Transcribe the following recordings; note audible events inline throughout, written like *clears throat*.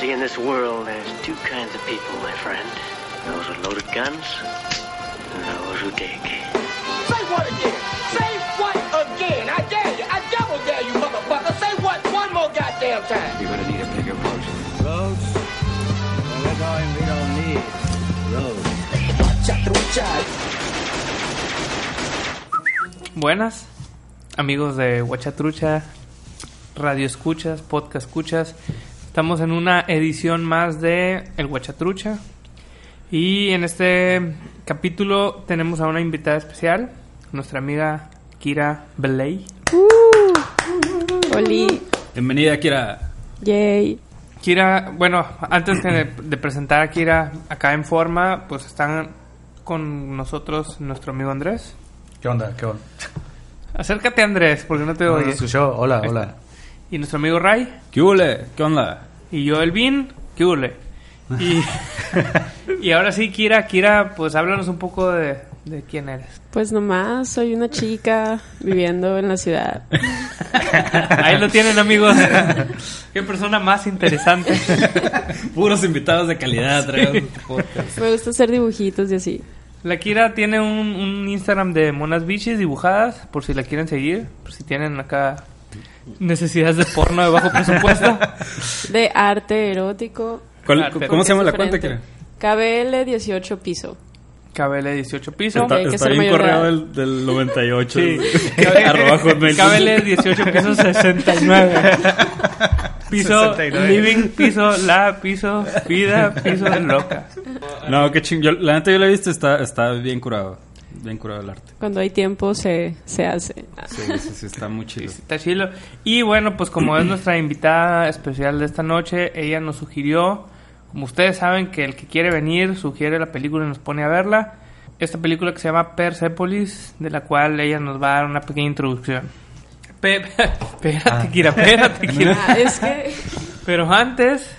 see, in this world, there's two kinds of people, my friend. Those with loaded guns, and those who dig. Say what again? Say what again? I dare you. I double dare you, motherfucker. Say what one more goddamn time. You're gonna need a bigger boat. Roads? Well, we're going, we don't need roads. Buenas, amigos de Huachatrucha, Radio Escuchas, Podcast Escuchas. Estamos en una edición más de El Huachatrucha. Y en este capítulo tenemos a una invitada especial, nuestra amiga Kira Belay. Oli, Bienvenida, Kira. yay. Kira, bueno, antes de, de presentar a Kira acá en forma, pues están con nosotros nuestro amigo Andrés. ¿Qué onda? ¿Qué onda? Acércate Andrés, porque no te ¿No oye. escuchó? Hola, Ahí hola. Y nuestro amigo Ray. ¿Qué hule? ¿Qué onda? Y yo, Elvin, ¿qué hule? Y, *laughs* y ahora sí, Kira, Kira, pues háblanos un poco de, de quién eres. Pues nomás soy una chica viviendo en la ciudad. Ahí lo tienen, amigos. Qué persona más interesante. Puros invitados de calidad, traigo podcast. Me gusta hacer dibujitos y así. La Kira tiene un, un Instagram de monas bichis dibujadas, por si la quieren seguir, por si tienen acá necesidades de porno de bajo presupuesto. *laughs* De arte erótico. ¿Cuál- ¿Cómo se llama la cuenta. Kira? KBL 18 piso. KBL 18 piso. Está- que ser ahí un correo del, del 98. Sí. *laughs* KBL 18 piso 69. *laughs* Piso 69. living, piso la, piso vida, piso loca. No, qué ching. yo- la neta yo la he visto, está, está bien curado. Bien curado el arte. Cuando hay tiempo se, se hace. Sí, sí, sí, está muy chido. Está chilo. Y bueno, pues como es nuestra invitada especial de esta noche, ella nos sugirió, como ustedes saben, que el que quiere venir sugiere la película y nos pone a verla. Esta película que se llama Persepolis, de la cual ella nos va a dar una pequeña introducción. Pe- *laughs* espérate, Kira, espérate, *laughs* Kira. Ah, es que Pero antes...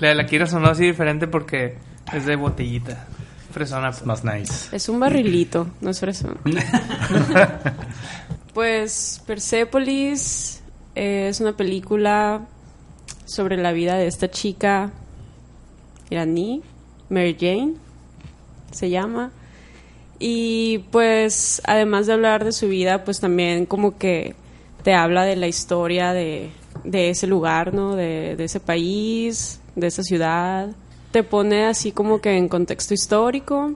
La de la Kira sonó así diferente porque es de botellita. Fresona. pues. Más nice. es un barrilito, no es fresón. *laughs* Pues Persepolis es una película sobre la vida de esta chica iraní, Mary Jane, se llama. Y pues además de hablar de su vida, pues también como que te habla de la historia de, de ese lugar, ¿no? De, de ese país, de esa ciudad. Te pone así como que en contexto histórico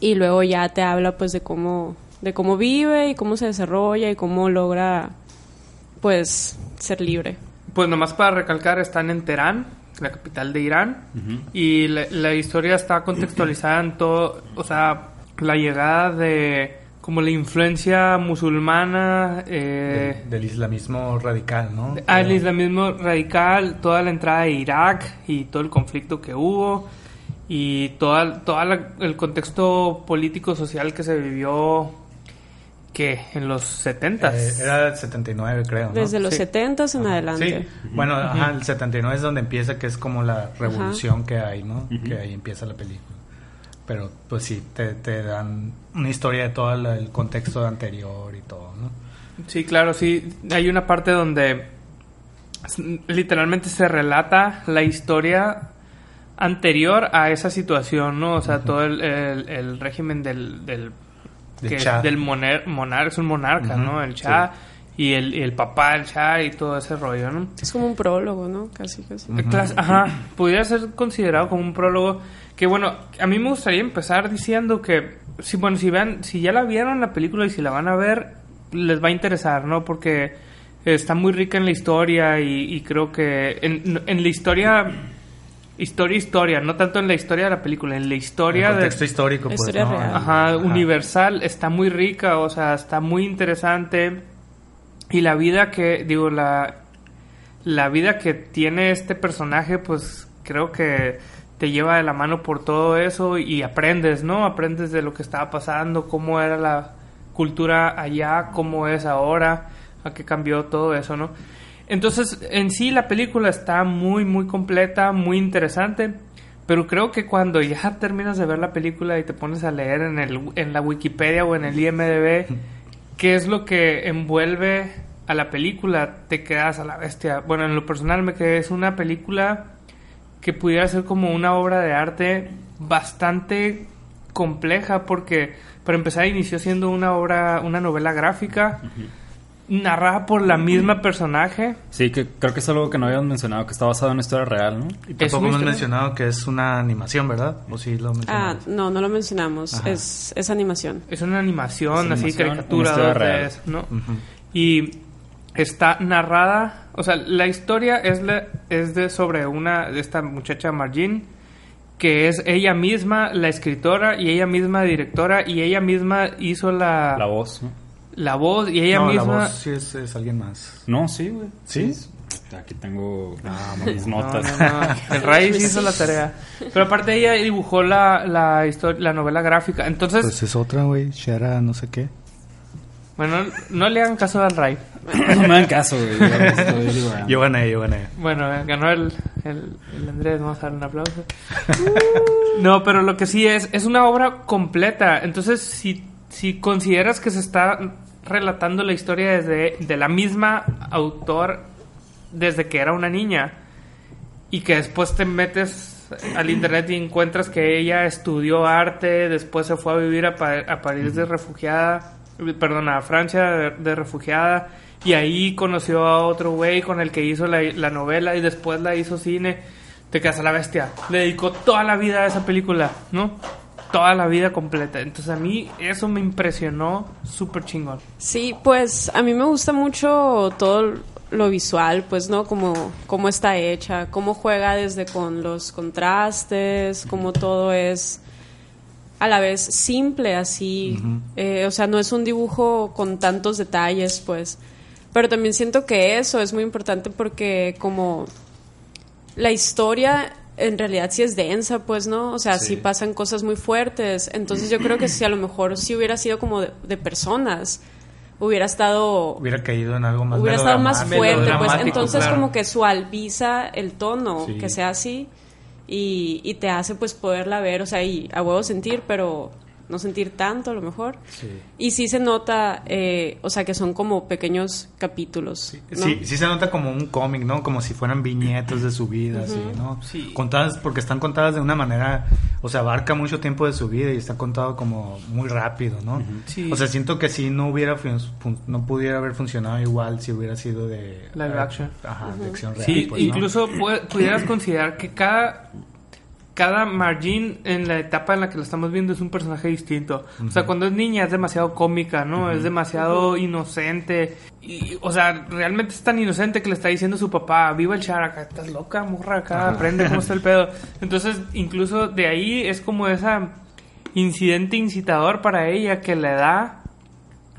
y luego ya te habla pues de cómo, de cómo vive y cómo se desarrolla y cómo logra pues ser libre. Pues nomás para recalcar, están en Teherán, la capital de Irán, y la, la historia está contextualizada en todo, o sea, la llegada de como la influencia musulmana, eh, del, del islamismo radical, ¿no? al islamismo radical, toda la entrada de Irak y todo el conflicto que hubo y todo toda la- el contexto político social que se vivió que en los 70 Eh, era el 79, creo. ¿no? Desde los Sí. 70 en Ajá. adelante. Sí, bueno, ajá, el 79 es donde empieza, que es como la revolución que hay, ¿no? Que ahí empieza la película. Pero, pues sí, te, te dan una historia de todo el contexto anterior y todo, ¿no? Sí, claro, sí. Hay una parte donde literalmente se relata la historia anterior a esa situación, ¿no? O sea, todo el, el- el régimen del... del Del que es Shah. del moner, monarca, es un monarca, ¿no? El Shah y, el, y el papá del Shah y todo ese rollo, ¿no? Es como un prólogo, ¿no? Casi, casi. Ajá, pudiera ser considerado como un prólogo. Que bueno, a mí me gustaría empezar diciendo que, si, bueno, si vean, si ya la vieron la película y si la van a ver, les va a interesar, ¿no? Porque está muy rica en la historia y, y creo que en, en la historia, historia, historia, no tanto en la historia de la película, en la historia el de, contexto histórico, La pues, historia ¿no? real. Ajá, universal, está muy rica, o sea, está muy interesante. Y la vida que, digo, la, la vida que tiene este personaje, pues creo que te lleva de la mano por todo eso y aprendes, ¿no? Aprendes de lo que estaba pasando, cómo era la cultura allá, cómo es ahora, a qué cambió todo eso, ¿no? Entonces, en sí la película está muy, muy completa, muy interesante. Pero creo que cuando ya *laughs* terminas de ver la película y te pones a leer en, el, en la Wikipedia o en el IMDB *laughs* qué es lo que envuelve a la película, te quedas a la bestia. Bueno, en lo personal me quedé, es una película que pudiera ser como una obra de arte bastante compleja porque para empezar inició siendo una obra, una novela gráfica narrada por la misma personaje. Sí, que creo que es algo que no habíamos mencionado, que está basado en una historia real, ¿no? Y tampoco hemos mencionado que es una animación, ¿verdad? ¿O sí lo Ah, mencionamos? no, no lo mencionamos. Es, es animación. Es una animación, Es así, animación, caricatura, una historia 2D, real. ¿no? Ujú. Y está narrada, o sea, la historia es, la- es de sobre una, de esta muchacha Margin, que es ella misma la escritora y ella misma directora y ella misma hizo la, La voz, ¿no? la voz y ella no, misma... la voz sí es, es alguien más. No, sí, güey. ¿Sí? Aquí tengo Ah, mis No, notas. no, no. El Ray sí hizo la tarea. Pero aparte ella dibujó la, la, historia, la novela gráfica. Entonces, Pues es otra, güey. Shara, no sé qué. Bueno, no le hagan caso al Ray. *laughs* No me dan caso, güey. Yo gané, yo gané. Bueno, eh, ganó el, el, el Andrés, vamos a dar un aplauso. no, pero lo que sí es, es una obra completa. Entonces, si, si consideras que se está relatando la historia desde de la misma autor desde que era una niña y que después te metes al internet y encuentras que ella estudió arte, después se fue a vivir a, Pa- a París de refugiada, perdón, a Francia de, refugiada y ahí conoció a otro güey con el que hizo la, la novela y después la hizo cine, te quedas a la bestia. Le dedicó toda la vida a esa película, ¿no? Toda la vida completa. Entonces a mí eso me impresionó súper chingón. Sí, pues a mí me gusta mucho todo lo visual, pues, ¿no? Como cómo está hecha, cómo juega desde con los contrastes, cómo todo es a la vez simple, así. Eh, o sea, no es un dibujo con tantos detalles, pues. Pero también siento que eso es muy importante porque como la historia en realidad sí es densa, pues, ¿no? O sea, sí, pasan cosas muy fuertes. Entonces yo creo que si a lo mejor si hubiera sido como de, de personas, hubiera estado Hubiera caído en algo más hubiera estado más fuerte, pues entonces claro. como que suaviza el tono, Sí. que sea así y, y te hace pues poderla ver, o sea, y a huevo sentir, pero no sentir tanto a lo mejor. Sí. Y sí se nota, eh, o sea, que son como pequeños capítulos. ¿no? Sí, sí se nota como un cómic, ¿no? Como si fueran viñetas de su vida, así, ¿no? Sí. Contadas, porque están contadas de una manera, o sea, abarca mucho tiempo de su vida y está contado como muy rápido, ¿no? Sí. O sea, siento que si no hubiera, no pudiera haber funcionado igual si hubiera sido de... Live action. Ajá, de acción real. Sí, pues, ¿no? incluso pu- pudieras considerar que cada cada Margin en la etapa en la que lo estamos viendo es un personaje distinto. O sea, cuando es niña es demasiado cómica, ¿no? Es demasiado inocente. Y, o sea, realmente es tan inocente que le está diciendo a su papá, viva el char acá, estás loca, morra, acá, aprende cómo está el pedo. *laughs* Entonces, incluso de ahí es como esa incidente incitador para ella que le da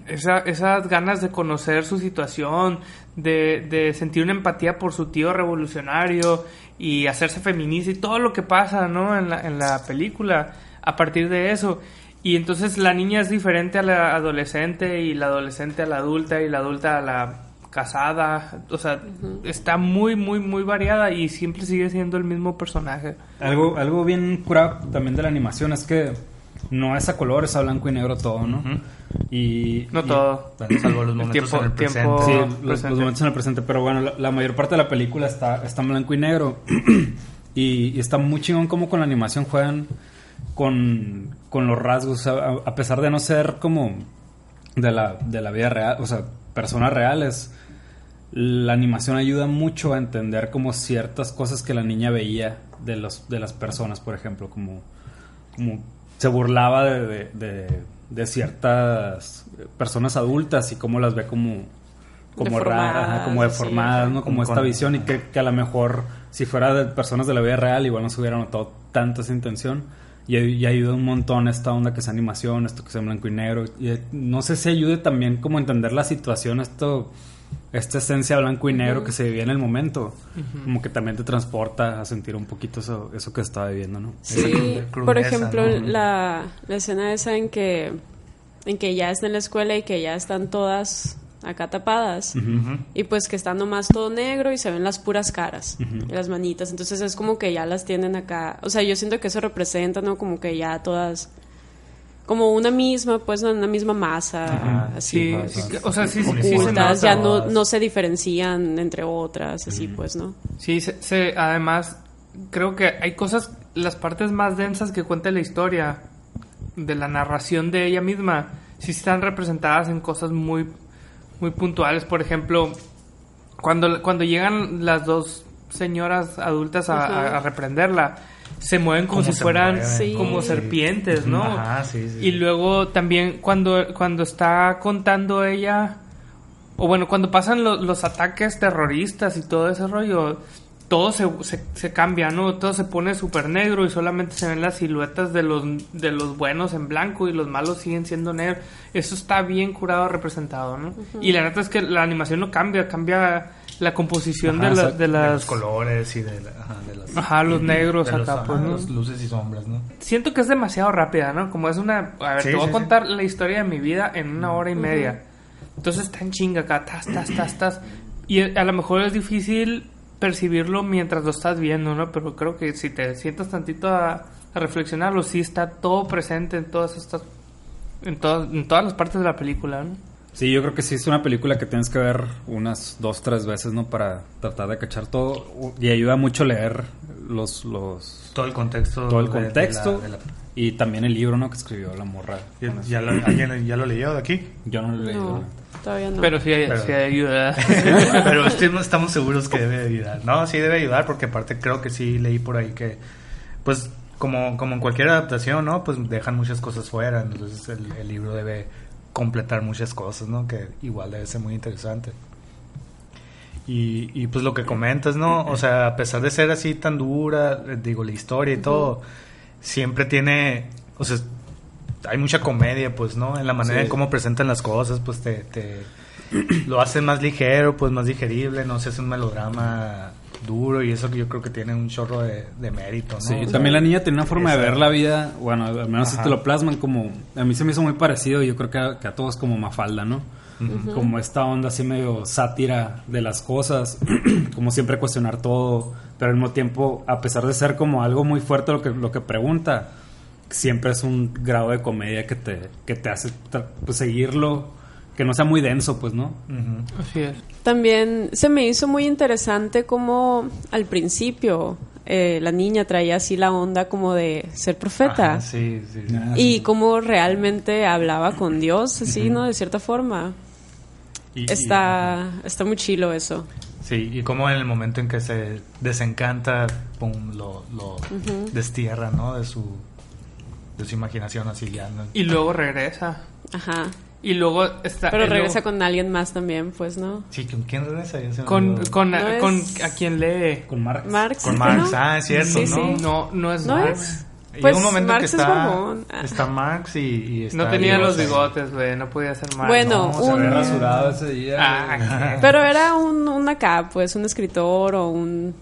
esa- esas ganas de conocer su situación, de, de sentir una empatía por su tío revolucionario y hacerse feminista y todo lo que pasa, ¿no? En la, en la película a partir de eso. Y entonces la niña es diferente a la adolescente y la adolescente a la adulta y la adulta a la casada. O sea, está muy, muy, muy variada y siempre sigue siendo el mismo personaje. Algo, algo bien curado también de la animación es que no es a color, es a blanco y negro todo, ¿no? Y, No y- todo. Bueno, salvo los momentos tiempo- en el presente. tiempo- Sí, los, momentos en el presente, pero bueno, la, la mayor parte de la película está, está en blanco y negro. *clears throat* y, y está muy chingón como con la animación juegan con, con los rasgos, a, a pesar de no ser como de la, de la vida real, o sea, personas reales, la animación ayuda mucho a entender como ciertas cosas que la niña veía de, los, de las personas, por ejemplo, como, como se burlaba de, de- de- de ciertas personas adultas y cómo las ve como, como Deformadas, raras, como deformadas, ajá. ¿no? Como esta con- visión y que, que a lo mejor si fuera de personas de la vida real igual no se hubiera notado tanta esa intención. Y, y ayuda un montón esta onda que es animación, esto que es en blanco y negro. Y eh, no sé si ayude también como a entender la situación, esto, esta esencia blanco y negro que se vivía en el momento. Como que también te transporta a sentir un poquito eso, eso que estaba viviendo, ¿no? Sí, por ejemplo, ¿no? la, la escena esa en que, en que ya está en la escuela y que ya están todas acá tapadas. Y pues que está nomás todo negro y se ven las puras caras y las manitas. Entonces es como que ya las tienen acá. O sea, yo siento que eso representa, ¿no? Como que ya todas como una misma, pues una misma masa, así, Sí, pues, sí, o sea, sí, sí, sí se ocultas, ya no, no se diferencian entre otras, así pues, ¿no? Sí, se, se- además, creo que hay cosas, las partes más densas que cuenta la historia, de la narración de ella misma, sí están representadas en cosas muy, muy puntuales. Por ejemplo, cuando, cuando llegan las dos señoras adultas a, a- a reprenderla, se mueven como si fueran mueven. Sí. como serpientes, ¿no? Ajá, sí, sí, Y luego también cuando, cuando está contando ella, o bueno, cuando pasan lo- los ataques terroristas y todo ese rollo, todo se, se, se cambia, ¿no? Todo se pone súper negro y solamente se ven las siluetas de los, de los buenos en blanco y los malos siguen siendo negros. Eso está bien curado, representado, ¿no? Y la neta es que la animación no cambia, cambia la composición Ajá, de, la- de De las... los colores y de, la- ajá, de las... Ajá, los negros de los- acá, ajá, pues, ¿no? los luces y sombras, ¿no? Siento que es demasiado rápida, ¿no? Como es una... A ver, Sí, te voy sí, a contar la historia de mi vida en una hora y media. Entonces está en chinga acá, tas, tas, tas, tas. Y a lo mejor es difícil percibirlo mientras lo estás viendo, ¿no? Pero creo que si te sientas tantito a, a reflexionarlo, sí está todo presente en todas estas... En, todas en todas las partes de la película, ¿no? Sí, yo creo que sí es una película que tienes que ver unas dos, tres veces, ¿no? Para tratar de cachar todo. Y ayuda mucho leer los, los Todo el contexto. todo el de- de la- contexto de la- y también el libro, ¿no? Que escribió la morra. Ya, ya lo, ¿Alguien ya lo leyó de aquí? Yo no lo he leído. No, todavía no. Pero sí, hay- Pero- sí ayuda. *laughs* Pero *laughs* estoy- no estamos seguros que debe ayudar. No, sí debe ayudar porque aparte creo que sí leí por ahí que, pues, como, como en cualquier adaptación, ¿no? Pues dejan muchas cosas fuera. Entonces el, el libro debe completar muchas cosas, ¿no? Que igual debe ser muy interesante. Y, y pues lo que comentas, ¿no? O sea, a pesar de ser así tan dura, eh, digo, la historia y todo, siempre tiene, o sea, hay mucha comedia, pues, ¿no? En la manera Sí. en cómo presentan las cosas, pues te, te lo hacen más ligero, pues más digerible, no se hace un melodrama duro y eso que yo creo que tiene un chorro de, de mérito, ¿no? Sí, O sea, también la niña tiene una forma de ver la vida, bueno, al menos si te lo plasman como, a mí se me hizo muy parecido, yo creo que a, que a todos como Mafalda, ¿no? Como esta onda así medio sátira de las cosas, *clears throat* como siempre cuestionar todo, pero al mismo tiempo, a pesar de ser como algo muy fuerte lo que, lo que pregunta, siempre es un grado de comedia que te, que te hace pues, seguirlo, que no sea muy denso, pues, ¿no? Así es. También se me hizo muy interesante como al principio eh, la niña traía así la onda como de ser profeta. Ajá, sí, sí, sí. Y cómo realmente hablaba con Dios, así, ¿no? De cierta forma. Y- y- Está, está muy chilo eso. Sí, y como en el momento en que se desencanta, pum, lo, lo destierra, ¿no? De su, de su imaginación así ya. ¿no? Y luego regresa. Ajá. Y luego está... Pero y luego- regresa con alguien más también, pues, ¿no? Sí, ¿con quién regresa? Se Con, con, No con es- a quien lee. Con Marx. Marx. Con ¿sí, Marx, no? ah, es cierto, Sí, ¿no? sí. No, no es ¿No Marx. es? Llega Pues, un momento en Marx que es está. Ah. está Marx y, y está No tenía Dios los bigotes, güey. No podía ser Marx. Bueno, No, se un... ve rasurado ese día. Ah. *laughs* Pero era un, un acá, pues, un escritor o un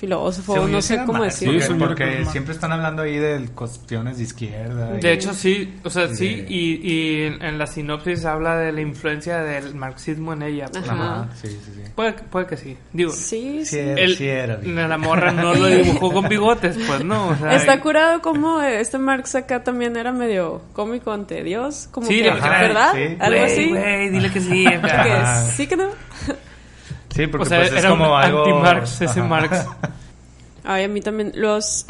filósofo, Según no sé cómo decirlo. Sí, Porque, porque siempre están hablando ahí de cuestiones de izquierda. y- De hecho, sí, o sea, sí, Sí. y, y en, en la sinopsis habla de la influencia del marxismo en ella. pues. Ajá. Ajá, sí, sí, sí. Puede, que- puede que sí. Digo, Sí, Sí sí. era, el- sí era, la morra no lo dibujó con bigotes, pues no. O sea, Está curado como este Marx acá también era medio cómico ante Dios, como Sí, que, ¿verdad? sí. Algo güey, así. Güey, dile que sí. Que sí que no. *laughs* Sí, porque o sea, pues es era como un algo... anti-Marx ese Ajá. Marx. *laughs* Ay, a mí también los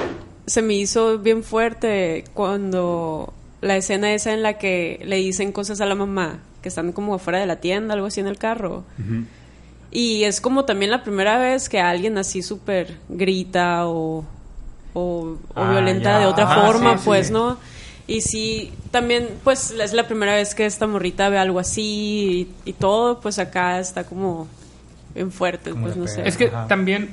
se me hizo bien fuerte cuando la escena esa en la que le dicen cosas a la mamá, que están como afuera de la tienda, algo así en el carro. Y es como también la primera vez que alguien así súper grita o, o, o Ah, violenta ya. de otra Ajá, forma, sí, pues, sí. ¿no? Y sí, también, pues, es la primera vez que esta morrita ve algo así y, y todo, pues acá está como fuerte, pues, no sé. Es que Ajá. también,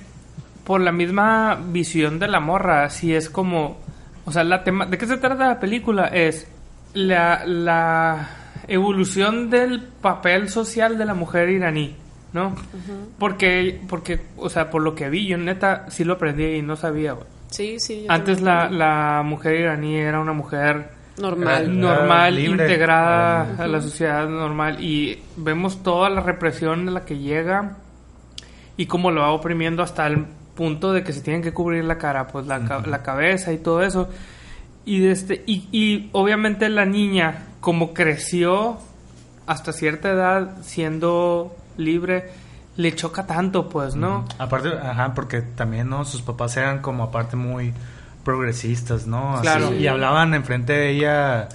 por la misma visión de la morra, sí es como. O sea, la tema, ¿de qué se trata la película? Es la, la evolución del papel social de la mujer iraní, ¿no? Porque, porque, o sea, por lo que vi, yo neta sí lo aprendí y no sabía, güey. Sí, sí. yo Antes la, la mujer iraní era una mujer Normal. Era- normal, integrada Era- a la sociedad normal y vemos toda la represión a la que llega y cómo lo va oprimiendo hasta el punto de que se tienen que cubrir la cara, pues la, ca- la cabeza y todo eso. Y, este, y, y obviamente la niña, como creció hasta cierta edad siendo libre, le choca tanto, pues, ¿no? Aparte, ajá, porque también, ¿no? Sus papás eran como aparte muy progresistas, ¿no? Así, Claro. Y hablaban enfrente de ella,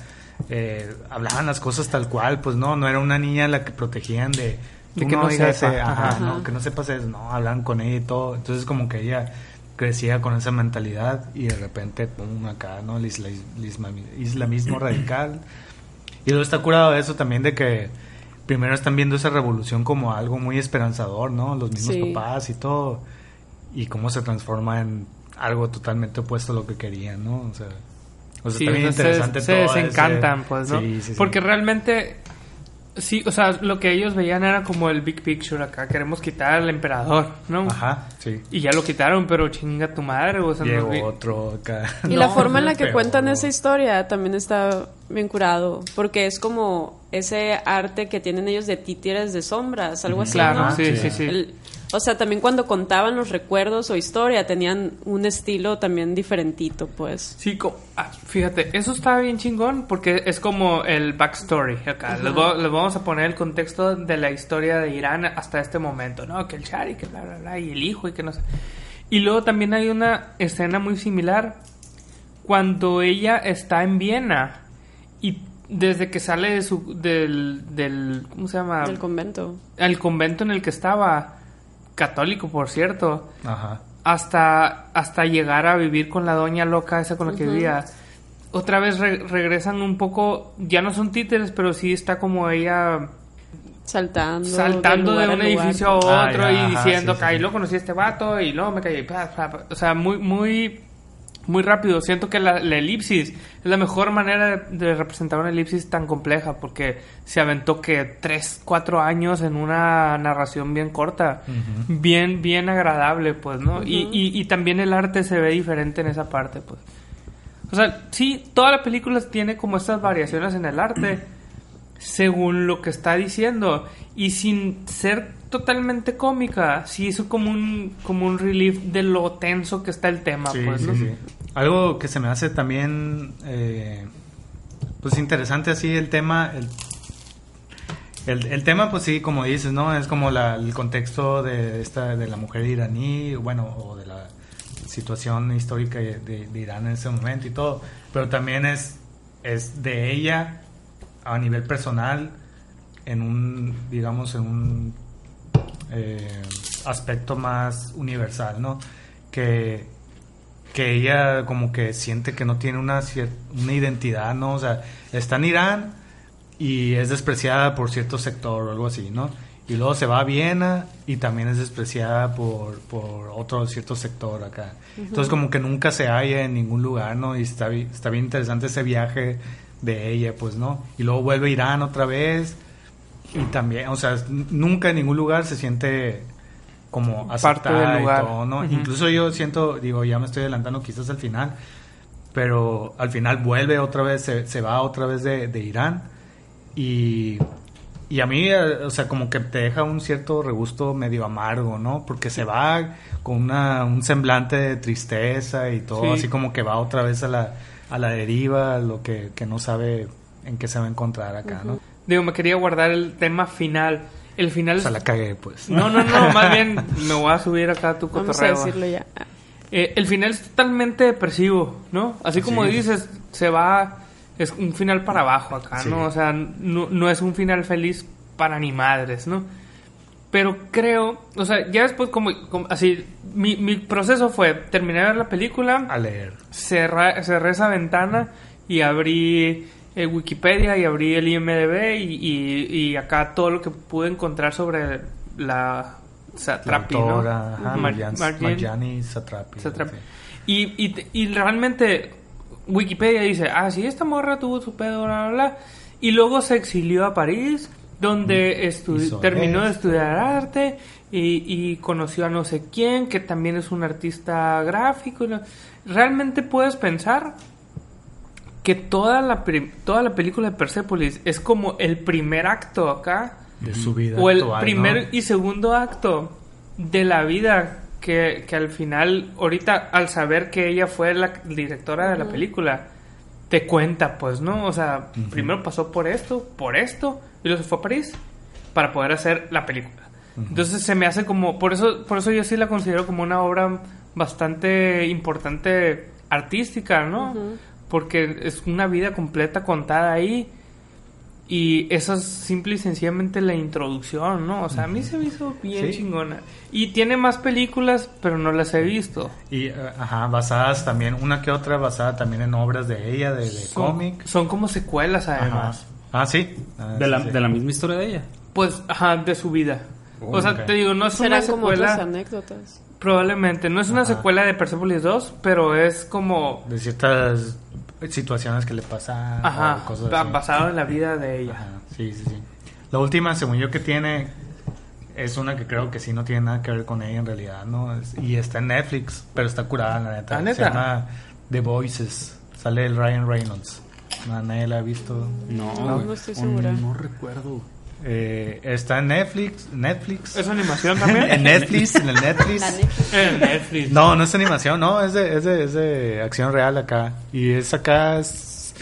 eh, hablaban las cosas tal cual, pues no, no era una niña a la que protegían de... De "Tú que no digas sepa". eso", ajá, Ajá. no, que no sepas eso, no, hablan con ella y todo. Entonces como que ella crecía con esa mentalidad y de repente, pum, acá, ¿no? El isla- isla- islamismo radical. Y luego está curado de eso también de que primero están viendo esa revolución como algo muy esperanzador, ¿no? Los mismos Sí. papás y todo. Y cómo se transforma en algo totalmente opuesto a lo que querían, ¿no? O sea, o sea Sí, está bien interesante se, se todo ese- desencantan, pues, ¿no? Sí, sí, sí. Porque realmente, sí, o sea, lo que ellos veían era como el big picture acá. Queremos quitar al emperador, ¿no? Ajá, sí. Y ya lo quitaron, pero chinga tu madre, o sea, Llegó vi- otro acá. Y *laughs* la No, forma en la que peor. cuentan esa historia también está bien curado, porque es como ese arte que tienen ellos de títeres de sombras, algo así, Claro, ¿no? sí, sí, sí. El- o sea, también cuando contaban los recuerdos o historia tenían un estilo también diferentito, pues. Sí, ah, fíjate, eso está bien chingón porque es como el backstory acá. Les, vamos a poner el contexto de la historia de Irán hasta este momento, ¿no? Que el Shari, que bla, bla, bla, y el hijo y que no sé. Y luego también hay una escena muy similar cuando ella está en Viena y desde que sale de su, del, del, ¿cómo se llama? Del convento. el convento en el que estaba, católico por cierto, Ajá. hasta, hasta llegar a vivir con la doña loca esa con la que vivía. Otra vez re- regresan un poco, ya no son títeres, pero sí está como ella Saltando. saltando de un edificio a otro Ah, ya, y ajá, diciendo sí, que sí. ahí lo conocí a este vato y luego me caí. pa, pa, pa". O sea, muy, muy, muy rápido. Siento que la, la elipsis es la mejor manera de, de representar una elipsis tan compleja porque se aventó que 3, 4 años en una narración bien corta, bien, bien agradable, pues, ¿no? y, y, y también el arte se ve diferente en esa parte, pues. O sea, sí, toda la película tiene como estas variaciones en el arte según lo que está diciendo y sin ser totalmente cómica, sí es como un como un relief de lo tenso que está el tema, Sí, pues, sí, ¿no? sí. Algo que se me hace también, eh, pues interesante así el tema, el, el, el tema pues sí, como dices, ¿no? Es como la- el contexto de esta, de la mujer iraní, bueno, o de la situación histórica de- de Irán en ese momento y todo, pero también es, es de ella a nivel personal en un, digamos, en un eh, aspecto más universal, ¿no? Que, que ella como que siente que no tiene una, una identidad, ¿no? O sea, está en Irán y es despreciada por cierto sector o algo así, ¿no? Y luego se va a Viena y también es despreciada por, por otro cierto sector acá. Entonces como que nunca se halla en ningún lugar, ¿no? Y está, está bien interesante ese viaje de ella, pues, ¿no? Y luego vuelve a Irán otra vez y también, o sea, nunca en ningún lugar se siente como Parte aceptada del y lugar. todo, ¿no? Incluso yo siento, digo, ya me estoy adelantando quizás al final, pero al final vuelve otra vez, se, se va otra vez de, de Irán y, y a mí, o sea, como que te deja un cierto regusto medio amargo, ¿no? Porque se va con una, un semblante de tristeza y todo, Sí. así como que va otra vez a la, a la deriva, lo que, que no sabe en qué se va a encontrar acá, ¿no? Digo, me quería guardar el tema final. El final O sea, la cagué, pues. No, no, no, más bien *laughs* me voy a subir acá a tu Vamos a cotorreo. decirlo ya. Eh, el final es totalmente depresivo, ¿no? Así como Sí. dices, se va... Es un final para abajo acá, Sí. ¿no? O sea, no, no es un final feliz para ni madres, ¿no? Pero creo, o sea, ya después como, como- así, mi, mi proceso fue terminar de ver la película, A leer. cerré esa ventana y abrí eh, Wikipedia y abrí el IMDB y, y- y acá todo lo que pude encontrar sobre la La Satrapi, ¿no? ajá, Mar- Marjani Satrapi. Satrapi. sí. Y, y, y realmente Wikipedia dice, ah, sí, esta morra tuvo su pedo, bla, bla, bla. Y luego se exilió a París, donde Hizo terminó de estudiar arte y, y conoció a no sé quién, que también es un artista gráfico. Realmente puedes pensar que toda la, toda la película de Persepolis es como el primer acto acá De su vida o el actual, primer ¿no? y segundo acto de la vida que, que al final, ahorita al saber que ella fue la directora de la película, te cuenta, pues, ¿no? O sea, primero pasó por esto, por esto, y luego se fue a París para poder hacer la película. Entonces se me hace como, por eso, por eso yo sí la considero como una obra bastante importante artística, ¿no? Porque es una vida completa contada ahí. Y eso es simple y sencillamente la introducción, ¿no? O sea, a mí se me hizo bien Sí. chingona. Y tiene más películas, pero no las he visto. Y, eh, ajá, basadas también, una que otra basada también en obras de ella, de, de Son, cómic. son como secuelas, Ajá. además. Ah, sí. Ah, De sí, la, sí. de la misma historia de ella. Pues, ajá, de su vida. Oh, o sea, te digo, no es una Serán como otras secuela. anécdotas. Probablemente, no es una Ajá. secuela de Persepolis 2, pero es como. De ciertas situaciones que le pasan. Ajá, o cosas así. basado en la vida de ella. Ajá, sí, sí, sí. La última, según yo, que tiene es una que creo que sí no tiene nada que ver con ella en realidad, ¿no? Es- y está en Netflix, pero está curada, la neta. ¿Ah, neta? Se llama The Voices. Sale el Ryan Reynolds. No, nadie la ha visto. No, No, no estoy segura. No recuerdo. Eh, está en Netflix. Netflix. ¿Es animación también? *laughs* en Netflix, en el Netflix. Netflix. En Netflix. No, no es animación, no, es de, es de, es de acción real acá. Y es acá, es-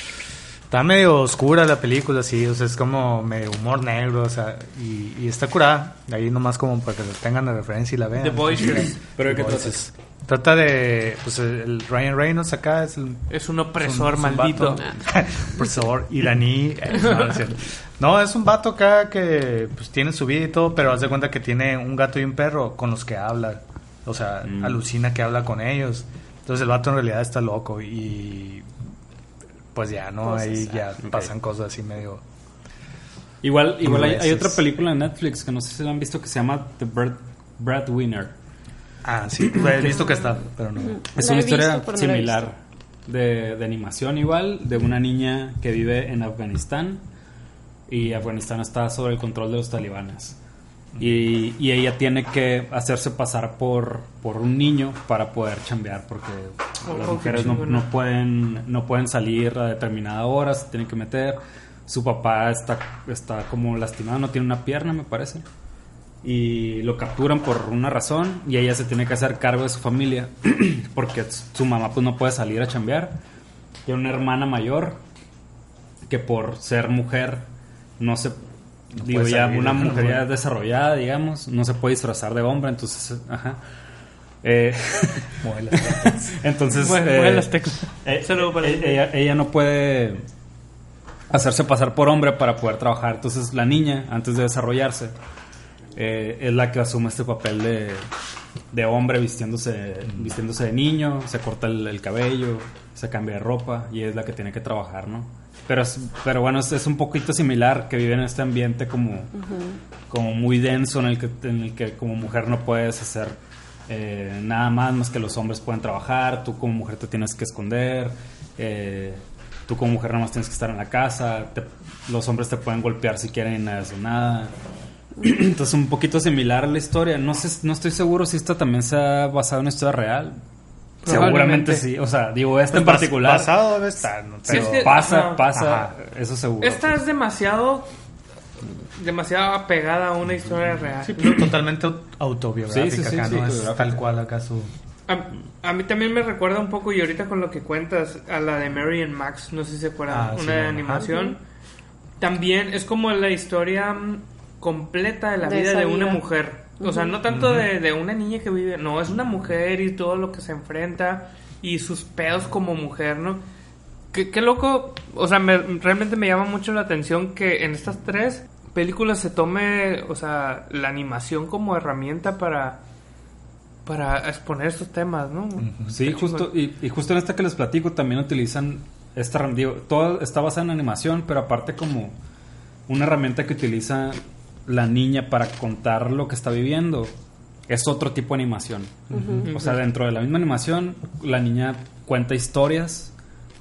está medio oscura la película, sí, o sea, es como medio humor negro, o sea, y, y está curada. Ahí nomás como para que lo tengan de referencia y la vean. The Voices. ¿Pero de qué. Trata de, pues el, Ryan Reynolds acá es el Es un opresor es un- es un maldito. *laughs* Opresor iraní. Eh, No, es. No, es un vato acá que pues tiene su vida y todo, pero haz de cuenta que tiene un gato y un perro con los que habla. O sea, Mm. alucina que habla con ellos. Entonces el vato en realidad está loco y pues ya, ¿no? Ahí ya ok. pasan cosas así medio... Igual, igual hay, otra película en Netflix que no sé si la han visto que se llama The Bread, Breadwinner. Ah, sí, he visto que está, pero no. Es una historia visto, similar de, de animación igual, de una niña que vive en Afganistán y Afganistán está sobre el control de los talibanes. Y, y ella tiene que hacerse pasar por, por un niño para poder chambear porque Oh, las mujeres no pueden, no pueden salir a determinada hora, se tienen que meter. Su papá está, está como lastimado, no tiene una pierna me parece y lo capturan por una razón y ella se tiene que hacer cargo de su familia *clears throat* porque su mamá pues no puede salir a chambear. Tiene una hermana mayor que por ser mujer no se digo puede ya una ¿no? mujer ya desarrollada digamos no se puede disfrazar de hombre entonces ajá Eh, *laughs* Mueve las patas. entonces Mueve- eh, mueve las teclas. eh, eh, ella, ella no puede hacerse pasar por hombre para poder trabajar. Entonces la niña, antes de desarrollarse, eh, es la que asume este papel de, de hombre vistiéndose, vistiéndose de niño, se corta el, el cabello, se cambia de ropa y es la que tiene que trabajar, ¿no? Pero, es- pero bueno, es, es un poquito similar que vive en este ambiente como, como muy denso en el, que, en el que como mujer no puedes hacer eh, nada más más que los hombres pueden trabajar, tú como mujer te tienes que esconder, eh, tú como mujer nada más tienes que estar en la casa, te- los hombres te pueden golpear si quieren y nadie hace nada. *clears throat* Entonces un poquito similar a la historia, no sé, no estoy seguro si esta también se ha basado en una historia real. Seguramente sí, o sea, digo, esta en Pues, particular Basado debe estar, ¿no? Sí, Pero- es que- pasa, Ajá. pasa, Ajá. eso seguro. Esta es demasiado. demasiado apegada a una historia real. Sí, pero totalmente au- autobiográfica Sí, sí, sí, acá, sí, ¿no? Es tal cual acá su... A, a mí también me recuerda un poco, y ahorita con lo que cuentas, a la de Mary and Max, no sé si se acuerdan, Ah, una sí, de ajá. animación. También es como la historia mm, completa de la De vida de una vida. mujer. O sea, no tanto de, de una niña que vive, no, es una mujer y todo lo que se enfrenta y sus pedos como mujer, ¿no? Qué, qué loco, o sea, me- realmente me llama mucho la atención que en estas tres películas se tome, o sea, la animación como herramienta para para exponer estos temas, ¿no? Sí, justo, y, y justo en esta que les platico también utilizan esta digo, todo está basado en animación, pero aparte como una herramienta que utiliza la niña para contar lo que está viviendo es otro tipo de animación. O sea, dentro de la misma animación, la niña cuenta historias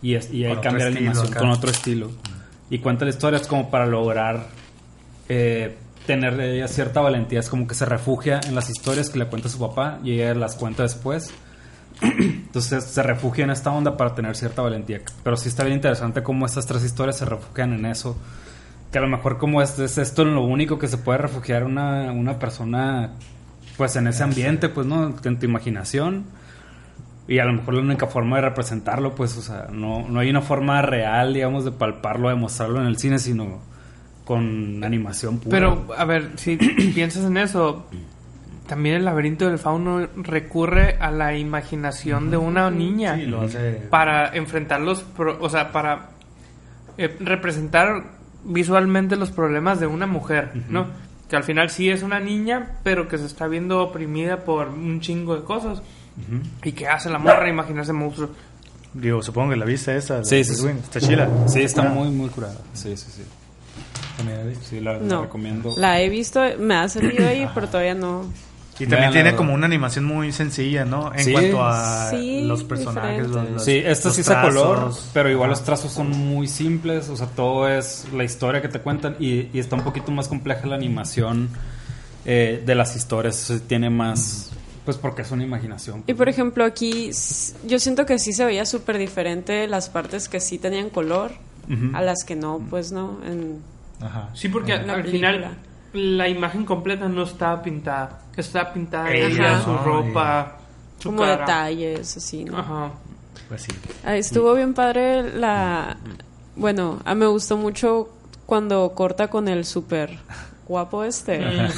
y, es- y ahí cambia la estilo animación acá. con otro estilo. Y cuenta las historias como para lograr eh, tener ella cierta valentía. Es como que se refugia en las historias que le cuenta su papá y ella las cuenta después. *clears throat* Entonces se refugia en esta onda para tener cierta valentía. Pero sí está bien interesante cómo estas tres historias se refugian en eso. Que a lo mejor como es, es esto lo único que se puede refugiar una, una persona pues en ese ambiente, pues no, en tu imaginación. Y a lo mejor la única forma de representarlo, pues, o sea, no, no hay una forma real, digamos, de palparlo, de mostrarlo en el cine, sino con animación pura. Pero, a ver, si *clears throat* piensas en eso, también el laberinto del fauno recurre a la imaginación de una niña Sí, lo hace. para enfrentar los, pro- o sea, para eh, representar visualmente los problemas de una mujer, ¿no? Que al final sí es una niña, pero que se está viendo oprimida por un chingo de cosas. Y que hace la morra imaginarse monstruos. Digo, supongo que la viste esa. Sí, de sí, sí. Está chila. Sí, está Ah, muy, muy curada. Sí, sí, sí. Sí, la, la No, recomiendo. la he visto, me ha salido ahí, pero todavía no. Y también Vean, tiene como una animación muy sencilla, ¿no? En Sí. cuanto a Sí, los personajes. diferente. Los, los- Sí, esta los sí es a color, pero igual los trazos son muy simples, o sea, todo es la historia que te cuentan y, y está un poquito más compleja la animación eh, de las historias, o sea, tiene más, pues porque es una imaginación. Y por ejemplo, aquí yo siento que sí se veía súper diferente las partes que sí tenían color a las que no, pues no. En, Ajá. Sí, porque La al final la imagen completa no está pintada. Está pintada Ella, ella, su ropa, su como cara. detalles, así, ¿no? Ajá. Pues sí. Ah, estuvo bien padre la... Bueno, a mí me gustó mucho cuando corta con el súper guapo este. *laughs*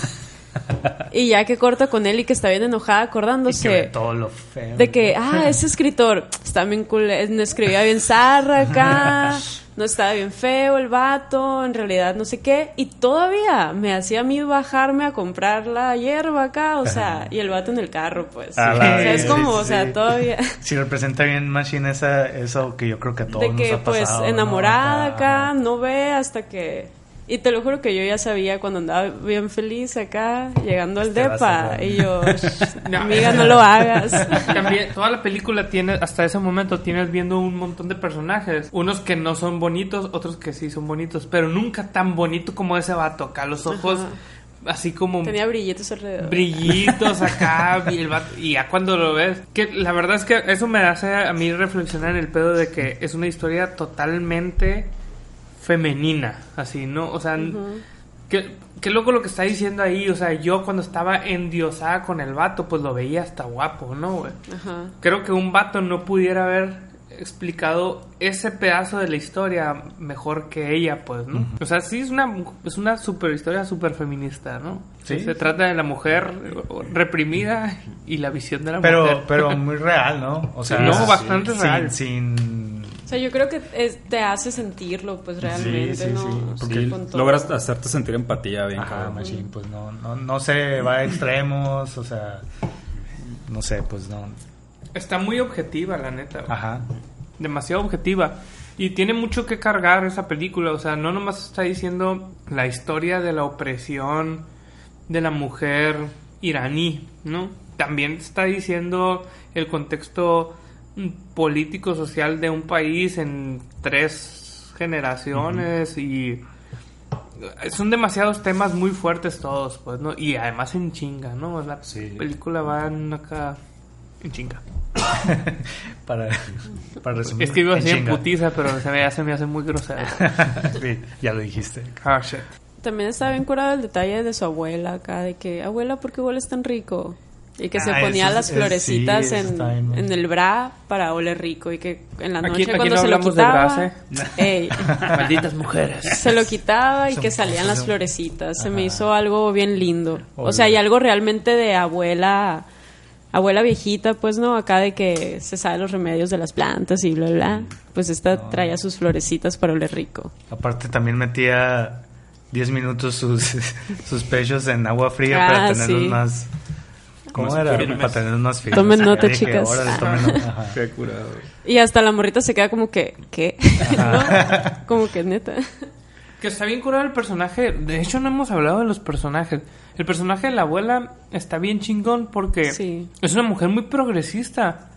Y ya que corta con él y que está bien enojada Y que ve acordándose todo lo feo. de que, ah, ese escritor está bien cool, escribía bien *laughs* zarra acá, no estaba bien feo el vato, en realidad no sé qué, y todavía me hacía a mí bajarme a comprar la hierba acá, o sea, y el vato en el carro, pues. O sea, es como, sí, o sea, todavía... *laughs* Sí, representa bien Machine esa, eso que yo creo que a todos de que nos ha pues pasado. ¿no? enamorada acá, no ve hasta que y te lo juro que yo ya sabía cuando andaba bien feliz acá llegando al depa y yo *laughs* No. amiga no lo hagas *laughs* También, toda la película tiene, hasta ese momento tienes viendo un montón de personajes. Unos que no son bonitos, otros que sí son bonitos, pero nunca tan bonito como ese vato acá. Los ojos Ajá. así como tenía brillitos alrededor brillitos *laughs* acá. y, el vato- y ya cuando lo ves, que la verdad es que eso me hace a mí reflexionar en el pedo de que es una historia totalmente femenina. Así, ¿no? O sea, Qué, qué loco lo que está diciendo ahí. O sea, yo cuando estaba endiosada con el vato, pues lo veía hasta guapo, ¿no, güey? Creo que un vato no pudiera haber explicado ese pedazo de la historia mejor que ella, pues, ¿no? O sea, sí es una, es una super historia super feminista, ¿no? Sí. Se trata de la mujer reprimida y la visión de la Pero, mujer. pero *laughs* muy real, ¿no? O sea, Sí, no, bastante sin, real. Sin, sea yo creo que es- te hace sentirlo pues realmente sí, no sí, Sí, Con todo. logras hacerte sentir empatía bien. Ajá. Machine, pues no, no, no se va a extremos, o sea, no sé, pues no. Está muy objetiva, la neta. Ajá. demasiado objetiva. Y tiene mucho que cargar esa película. O sea, no nomás está diciendo la historia de la opresión de la mujer iraní, ¿no? También está diciendo el contexto mm, político-social de un país en tres generaciones y son demasiados temas muy fuertes todos, pues, ¿no? Y además en chinga, ¿no? La Sí. película va en acá en chinga. *laughs* Para, para resumir. Es que iba así en putiza, pero se me, hace muy grosero. *laughs* sí, ya lo dijiste. Ah, shit. también estaba bien curado el detalle de su abuela acá de que abuela ¿por qué hueles tan rico? Y que se Ah, ponía eso las es- florecitas sí, en, en el bra para oler rico y que en la noche aquí cuando no se lo hablamos de quitaba bras, *laughs* ey, *laughs* Malditas mujeres. se lo quitaba y Son que salían las florecitas. Se me hizo algo bien lindo. O sea, y algo realmente de abuela, abuela viejita, pues no, acá de que se sabe los remedios de las plantas y bla, bla. Pues esta traía sus florecitas para oler rico. Aparte también metía 10 minutos sus, *laughs* sus pechos en agua fría Ah, para tenerlos sí. más... ¿Cómo era? firmes. Para tenerlos más firmes. Tomen nota, dije, chicas. órale, tomen nota. *laughs* Ajá. Qué curado. Y hasta la morrita se queda como que, ¿qué? *laughs* ¿No? Como que neta. Que está bien curado el personaje. De hecho, no hemos hablado de los personajes. El personaje de la abuela está bien chingón porque Sí. es una mujer muy progresista.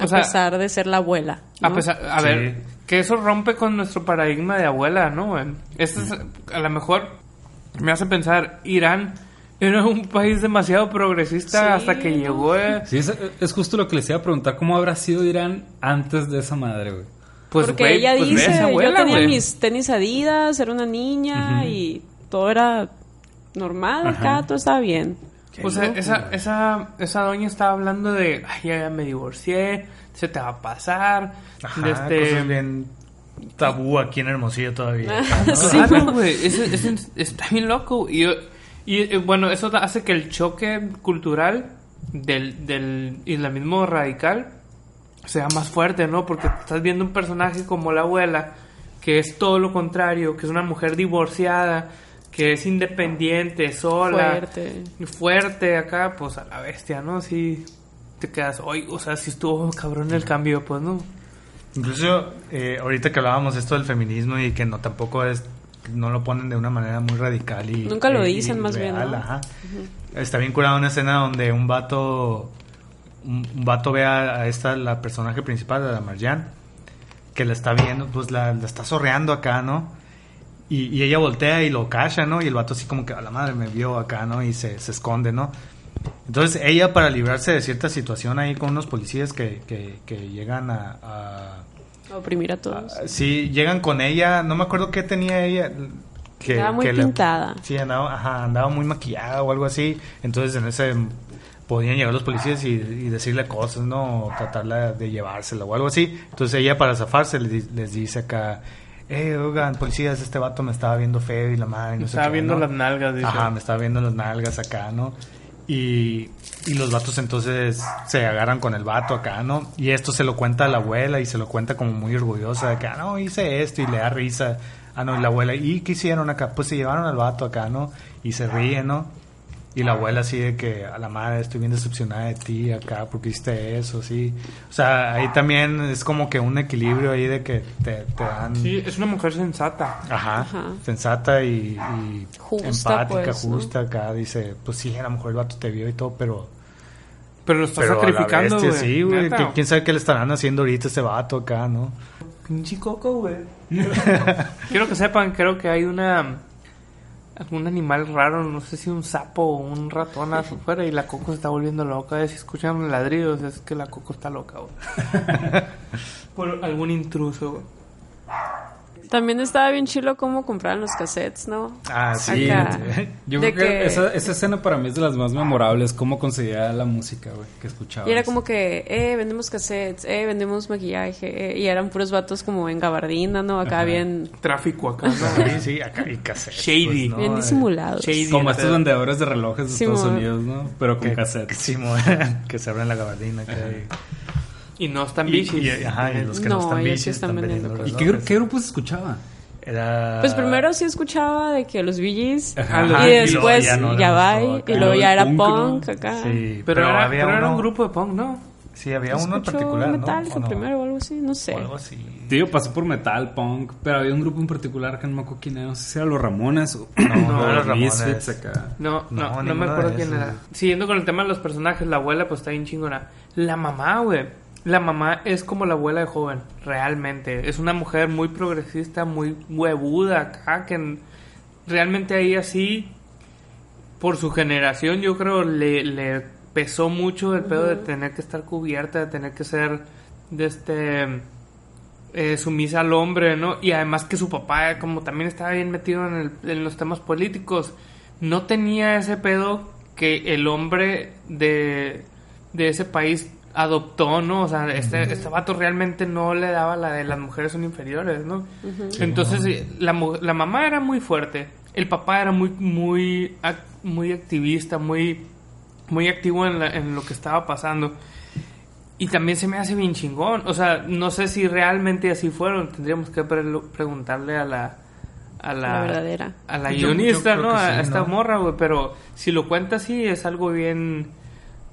A O sea, pesar de ser la abuela. A pesar, a Sí. ver, que eso rompe con nuestro paradigma de abuela, ¿no? güey? Este es, a lo mejor me hace pensar, Irán era un país demasiado progresista Sí, hasta que ¿no? llegó, eh, Sí, es, es justo lo que les iba a preguntar. ¿Cómo habrá sido Irán antes de esa madre, güey? pues Porque güey, ella pues dice, esa abuela, yo tenía güey. mis tenis adidas, era una niña y todo era normal acá, todo estaba bien. O sea, esa, esa, esa doña estaba hablando de, ay, ya, ya me divorcié, se te va a pasar. Ajá, de este... cosas bien tabú aquí en Hermosillo todavía. *laughs* ¿no? Sí. Claro, güey, está bien loco. Y, yo- y eh, bueno, eso hace que el choque cultural del, del islamismo radical sea más fuerte, ¿no? Porque estás viendo un personaje como la abuela, que es todo lo contrario, que es una mujer divorciada, que es independiente, sola, Fuerte. fuerte acá, pues a la bestia, ¿no? Sí, te quedas, oye, o sea, si estuvo cabrón el cambio, pues, ¿no? Incluso eh, ahorita que hablábamos esto del feminismo y que no tampoco es no lo ponen de una manera muy radical y Nunca lo dicen, y más bien, ¿no? ajá. Está bien curada una escena donde un vato un, un vato ve a, a esta la personaje principal a la Marjan que la está viendo, pues la, la está sorreando acá, ¿no? Y, y ella voltea y lo cacha, ¿no? Y el vato así como que a la madre me vio acá, ¿no? Y se, se esconde, ¿no? Entonces ella para librarse de cierta situación ahí con unos policías que, que, que llegan a- a Oprimir a todos. Ah, Sí, llegan con ella, no me acuerdo qué tenía ella. Que, Estaba muy que le- pintada. sí, andaba, ajá, andaba muy maquillada o algo así. Entonces en ese podían llegar los policías y, y decirle cosas, ¿no? O tratarla de llevársela o algo así. Entonces ella para zafarse les, di- les dice acá, eh, oigan, policías, este vato me estaba viendo feo y la madre. no sé Estaba qué", viendo ¿no? las nalgas, dice. Ajá, me estaba viendo las nalgas acá, ¿no? Y, y los vatos entonces se agarran con el vato acá, ¿no? Y esto se lo cuenta a la abuela y se lo cuenta como muy orgullosa de que, ah, no, hice esto y le da risa. Ah, no, y la abuela, ¿y qué hicieron acá? Pues se llevaron al vato acá, ¿no? Y se ríe, ¿no? Y la abuela así de que, a la madre, estoy bien decepcionada de ti acá porque hiciste eso, sí. O sea, ahí también es como que un equilibrio ahí de que te, te dan... Sí, es una mujer sensata. Ajá, Ajá. sensata y, y Justa, empática, pues, ¿no? justa acá. Dice, pues sí, a lo mejor el vato te vio y todo, pero... Pero lo está pero sacrificando, bestia, güey. Sí, güey. ¿Quién sabe qué le estarán haciendo ahorita a ese vato acá, no? Pinche coco, güey. *laughs* Quiero que sepan, creo que hay una... Algún animal raro, no sé si un sapo o un ratón *laughs* afuera y la coco se está volviendo loca. Si escuchan ladridos es que la coco está loca, güey. *laughs* Por algún intruso, güey. También estaba bien chilo cómo compraban los cassettes, ¿no? Ah, sí. Acá. Yo De creo que, que- esa, esa escena para mí es de las más memorables, cómo conseguía la música, güey, que escuchaba. Y era como que, eh, vendemos cassettes, eh, vendemos maquillaje, eh, y eran puros vatos como en gabardina, ¿no? Acá Ajá. bien, Tráfico acá, ¿no? *laughs* Sí, sí, acá y cassette. Shady. pues, bien ¿no? disimulados. Shady. Como estos vendedores de relojes de Sí, Estados. Unidos, ¿no? Pero con Que, cassette. que, sí, *laughs* que se abren la gabardina. acá y- Y no están y, bichis. y- ajá, y los que no, No, están ellos sí bichis están están vendiendo vendiendo ¿Y qué, qué grupo se escuchaba? Era... Pues primero sí escuchaba de que los Billys, Ajá. y y después ya ya, no va, y luego ya era Punk, punk, ¿no? acá. Sí, Pero, era, había pero era un grupo de punk, ¿no? Sí, había uno en particular, ¿no? Metallica ¿O no? primero o algo así, no sé. O algo así. Tío, pasó por metal, punk, pero había un grupo en particular que no me acuerdo quién era, no sé si era los Ramones o No, no, *clears throat* los Ramones. Misfits acá. No, no, No, no, me acuerdo quién era. Siguiendo con el tema de los personajes, la abuela pues está bien chingona. La mamá, güey. La mamá es como la abuela de joven, realmente. Es una mujer muy progresista, muy huevuda acá, que en- realmente ahí así, por su generación, yo creo le, le pesó mucho el pedo de tener que estar cubierta, de tener que ser de este eh, sumisa al hombre, ¿no? Y además que su papá, como también estaba bien metido en, el- en los temas políticos, no tenía ese pedo que el hombre de, de ese país adoptó, ¿no? O sea, este, este vato realmente no le daba la de las mujeres son inferiores, ¿no? Entonces, eh, la, mu- la mamá era muy fuerte, el papá era muy, muy, muy activista, muy, muy activo en, la- en lo que estaba pasando. Y también se me hace bien chingón. O sea, no sé si realmente así fueron. Tendríamos que pre- preguntarle a la... A la, La verdadera. A la guionista, ¿no? A esta ¿no? morra, güey. Pero si lo cuenta así, es algo bien...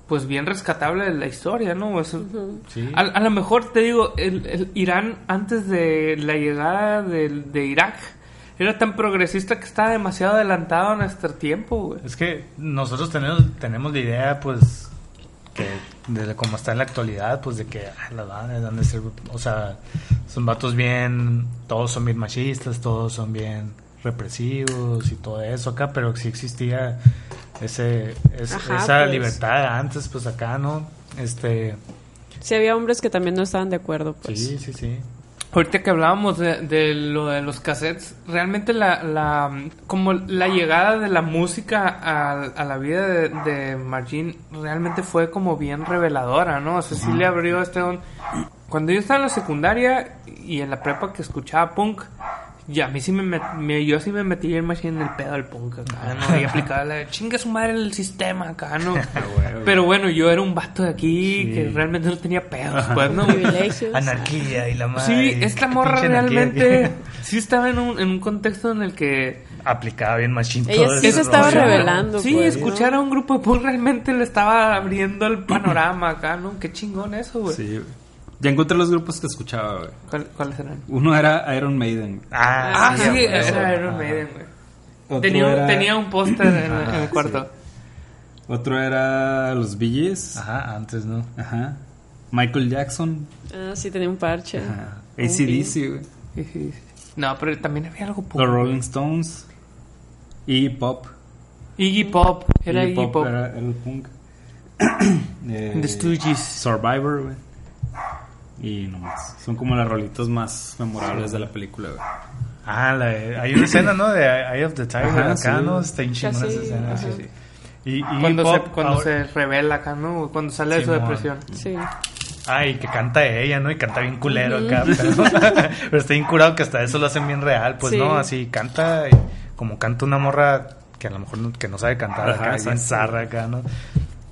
Pues bien rescatable de la historia, ¿no? Es- Sí. a, a lo mejor te digo, el, el Irán antes de la llegada de, Irak era tan progresista que estaba demasiado adelantado a nuestro tiempo, güey. Es que nosotros tenemos, tenemos la idea, pues, que de cómo está en la actualidad, pues, de que ah, las bandas han de ser, o sea, son vatos bien, todos son bien machistas, todos son bien represivos y todo eso acá, pero sí existía ese, es- Ajá, esa pues. libertad antes, pues, acá, ¿no? Este, Sí había hombres que también no estaban de acuerdo, pues. sí, sí, sí. Ahorita que hablábamos de, de lo de los cassettes, realmente la, la como la llegada de la música a, a la vida de, de Margin realmente fue como bien reveladora, ¿no? O sea, sí le abrió este don. Cuando yo estaba en la secundaria y en la prepa que escuchaba punk, ya a mí sí me, met- me- yo sí me metí en machine en el pedo del punk acá, ¿no? Y *laughs* aplicaba la de, chinga su madre el sistema acá, ¿no? *laughs* Pero bueno, yo era un vato de aquí que realmente no tenía pedos, pues, ¿no? Privilegios. Anarquía y la madre. Sí, esta morra anarquía. realmente *laughs* sí estaba en un, en un contexto en el que Aplicaba bien machine Ella todo sí se estaba rollo. revelando. sí, pues, escuchar ¿no? a un grupo de punk realmente le estaba abriendo el panorama acá, ¿no? Qué chingón eso, güey. Sí, güey. Ya encontré los grupos que escuchaba, güey. ¿Cuál- ¿Cuáles eran? Uno era Iron Maiden. Ah, Ah, sí, era Iron Maiden, güey. Tenía, era, tenía un póster en, en el cuarto. Otro era los Bee Gees. Ajá, antes, ¿no? Ajá. Michael Jackson. Ah, sí, tenía un parche. Ajá. ACDC, güey. Sí, sí, sí. No, pero también había algo punk. Los Rolling Stones. Y Pop. Iggy Pop, era Iggy Iggy Pop. Era, era el punk. *clears throat* Eh, The Stooges. Survivor, güey. Y nomás. Son como las rolitos más memorables de la película, güey. Ah, la hay una escena, ¿no? De Eye of the Tiger Ajá, acá, sí. ¿no? Está chingona Casi, esa escena. ajá. sí, sí. Y, y Cuando, Pop, se, cuando ahora- se revela acá, ¿no? Cuando sale de su depresión. Sí. Ay, que canta ella, ¿no? Y canta bien culero acá. Pero, *laughs* pero está bien curado que hasta eso lo hacen bien real. Pues Sí. no, así canta y como canta una morra que a lo mejor no, que no sabe cantar Ajá, acá, bien zarra acá, ¿no?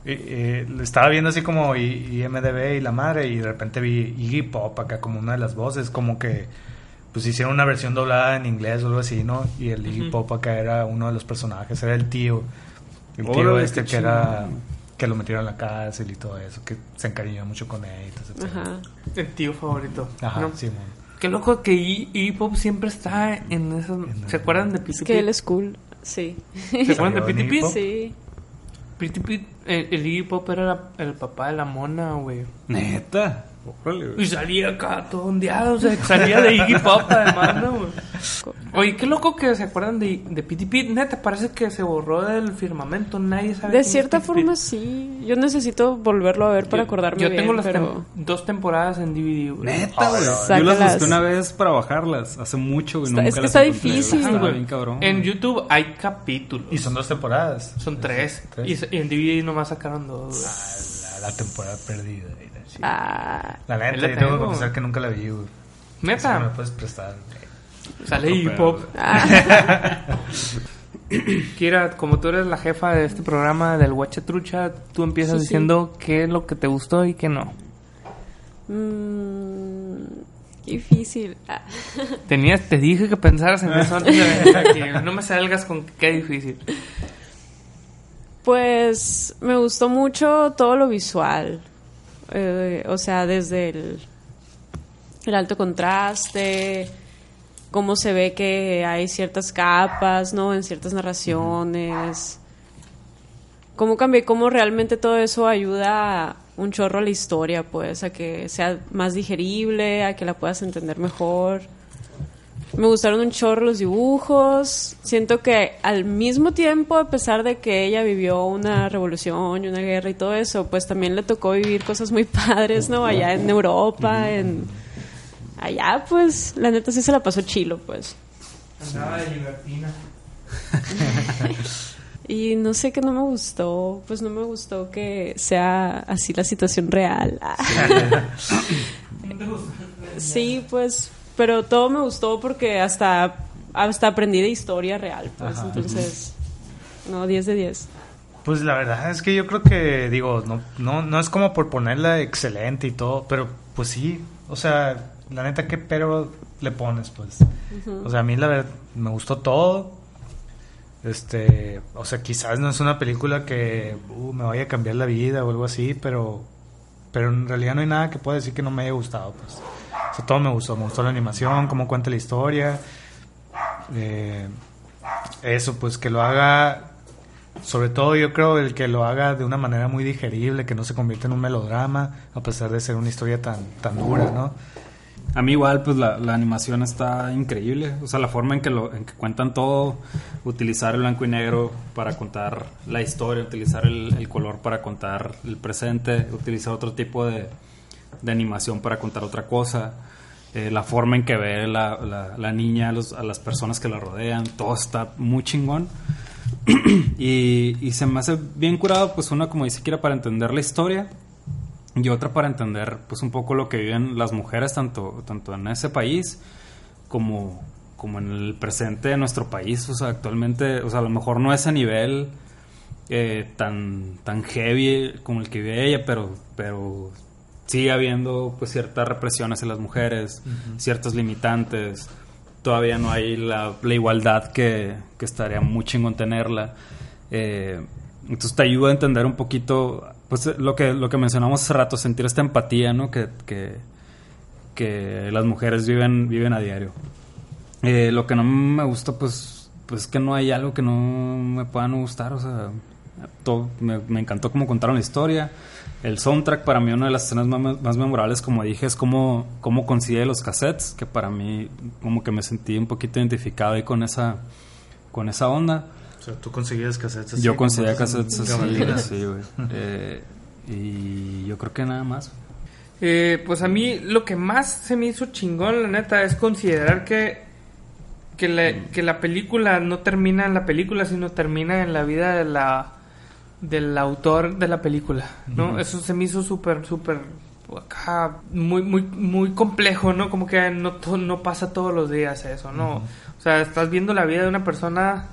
Y, eh, estaba viendo así como IMDB y la madre y de repente vi Iggy Pop acá como una de las voces, como que pues hicieron una versión doblada en inglés o algo así, ¿no? Y el Iggy Pop acá era uno de los personajes, era el tío. El tío este que era que lo metieron a la cárcel y todo eso, que se encariñó mucho con él. y todo. Ajá. El tío favorito. Ajá, ¿no? sí. Qué loco que Iggy Pop siempre está en esos... ¿Se acuerdan de que él es cool. Sí. ¿Se acuerdan de ¿Salió Pity en Iggy Pit? Pop? Sí. Pit, el, Iggy Pop era el papá de la mona, güey. Neta. Órale, güey. Y salía acá todo ondeado, o sea, salía de Iggy Pop además, ¿no? güey? *laughs* Oye, qué loco que se acuerdan de, de Pity Pit. Neta, parece que se borró del firmamento. Nadie sabe De cierta forma Pit. sí. Yo necesito volverlo a ver para Yo- acordarme Yo bien, tengo las pero... tem- dos temporadas en DVD, güey. Neta, güey. Yo las busqué una vez para bajarlas. Hace mucho, güey. Está- nunca es que las está encontré, difícil. Estaba güey. bien cabrón. En güey. YouTube hay capítulos. Y son dos temporadas. Son tres. Tres. Y, en DVD nomás sacaron dos. Ah, la, la temporada perdida. Ah, La neta, la yo tengo que confesar que nunca la vi, güey. Si me puedes prestar. sale Pop. güey. ah, *laughs* Kira, como tú eres la jefa de este programa del Guache Trucha, tú empiezas Sí, sí. diciendo qué es lo que te gustó y qué no. mm, difícil. Ah. *laughs* Tenías, te dije que pensaras en eso antes de venir aquí. *laughs* No me salgas con que qué difícil. Pues me gustó mucho todo lo visual. Eh, o sea, desde el, alto contraste, cómo se ve que hay ciertas capas, ¿no? En ciertas narraciones. Cómo cambia, cómo realmente todo eso ayuda un chorro a la historia, pues, a que sea más digerible, a que la puedas entender mejor. Me gustaron un chorro los dibujos. Siento que al mismo tiempo, a pesar de que ella vivió una revolución y una guerra y todo eso, pues también le tocó vivir cosas muy *laughs* padres, ¿no? Allá en Europa, en... Allá, pues, la neta sí se la pasó chilo, pues. Andaba de libertina. *laughs* Y no sé qué no me gustó, pues no me gustó que sea así la situación real. sí, *laughs* pues, pero todo me gustó porque hasta, hasta aprendí de historia real, pues, entonces, no, 10 de 10. Pues la verdad es que yo creo que, digo, no, no, no es como por ponerla excelente y todo, pero pues sí, o sea, la neta, ¿qué pero le pones, pues? O sea, a mí la verdad me gustó todo. Este, o sea, quizás no es una película que uh, me vaya a cambiar la vida o algo así, pero, pero en realidad no hay nada que pueda decir que no me haya gustado, pues. Todo me gustó, me gustó la animación, cómo cuenta la historia. Eh, eso, pues que lo haga sobre todo yo creo el que lo haga de una manera muy digerible, que no se convierta en un melodrama, a pesar de ser una historia tan, tan dura, ¿no? A mí igual, pues la, la animación está increíble. O sea, la forma en que, lo, en que cuentan todo, utilizar el blanco y negro para contar la historia, utilizar el color para contar el presente, utilizar otro tipo de, de animación para contar otra cosa. eh, la forma en que ve la, la- la niña a, los- a las personas que la rodean, todo está muy chingón. *clears throat* y, y se me hace bien curado, pues una como dice quiera para entender la historia y otra para entender pues un poco lo que viven las mujeres tanto, tanto en ese país como, como en el presente de nuestro país. O sea, actualmente, o sea, a lo mejor no es a nivel eh, tan, tan heavy como el que vive ella, pero, pero sigue habiendo pues cierta represión hacia las mujeres, ciertos limitantes. Todavía no hay la, la igualdad que, que estaría muy chingón tenerla. Eh, entonces te ayuda a entender un poquito, pues lo que, lo que mencionamos hace rato, sentir esta empatía, ¿no? Que, que, que las mujeres viven, viven a diario. Eh, lo que no me gusta, pues, pues es que no hay algo que no me pueda no gustar. O sea, todo, me, me encantó cómo contaron la historia. El soundtrack, para mí, una de las escenas más, más memorables, como dije, es cómo, cómo consigue los cassettes, que para mí, como que me sentí un poquito identificado ahí con esa, con esa onda. O sea, tú conseguías cassettes así. Yo conseguía cassettes así, güey. Eh, y yo creo que nada más. Eh, pues a mí lo que más se me hizo chingón, la neta, es considerar que, que, la, que la película no termina en la película, sino termina en la vida de la del autor de la película, ¿no? Eso se me hizo súper, súper acá, muy, muy, muy complejo, ¿no? Como que no, to- no pasa todos los días eso, ¿no? O sea, estás viendo la vida de una persona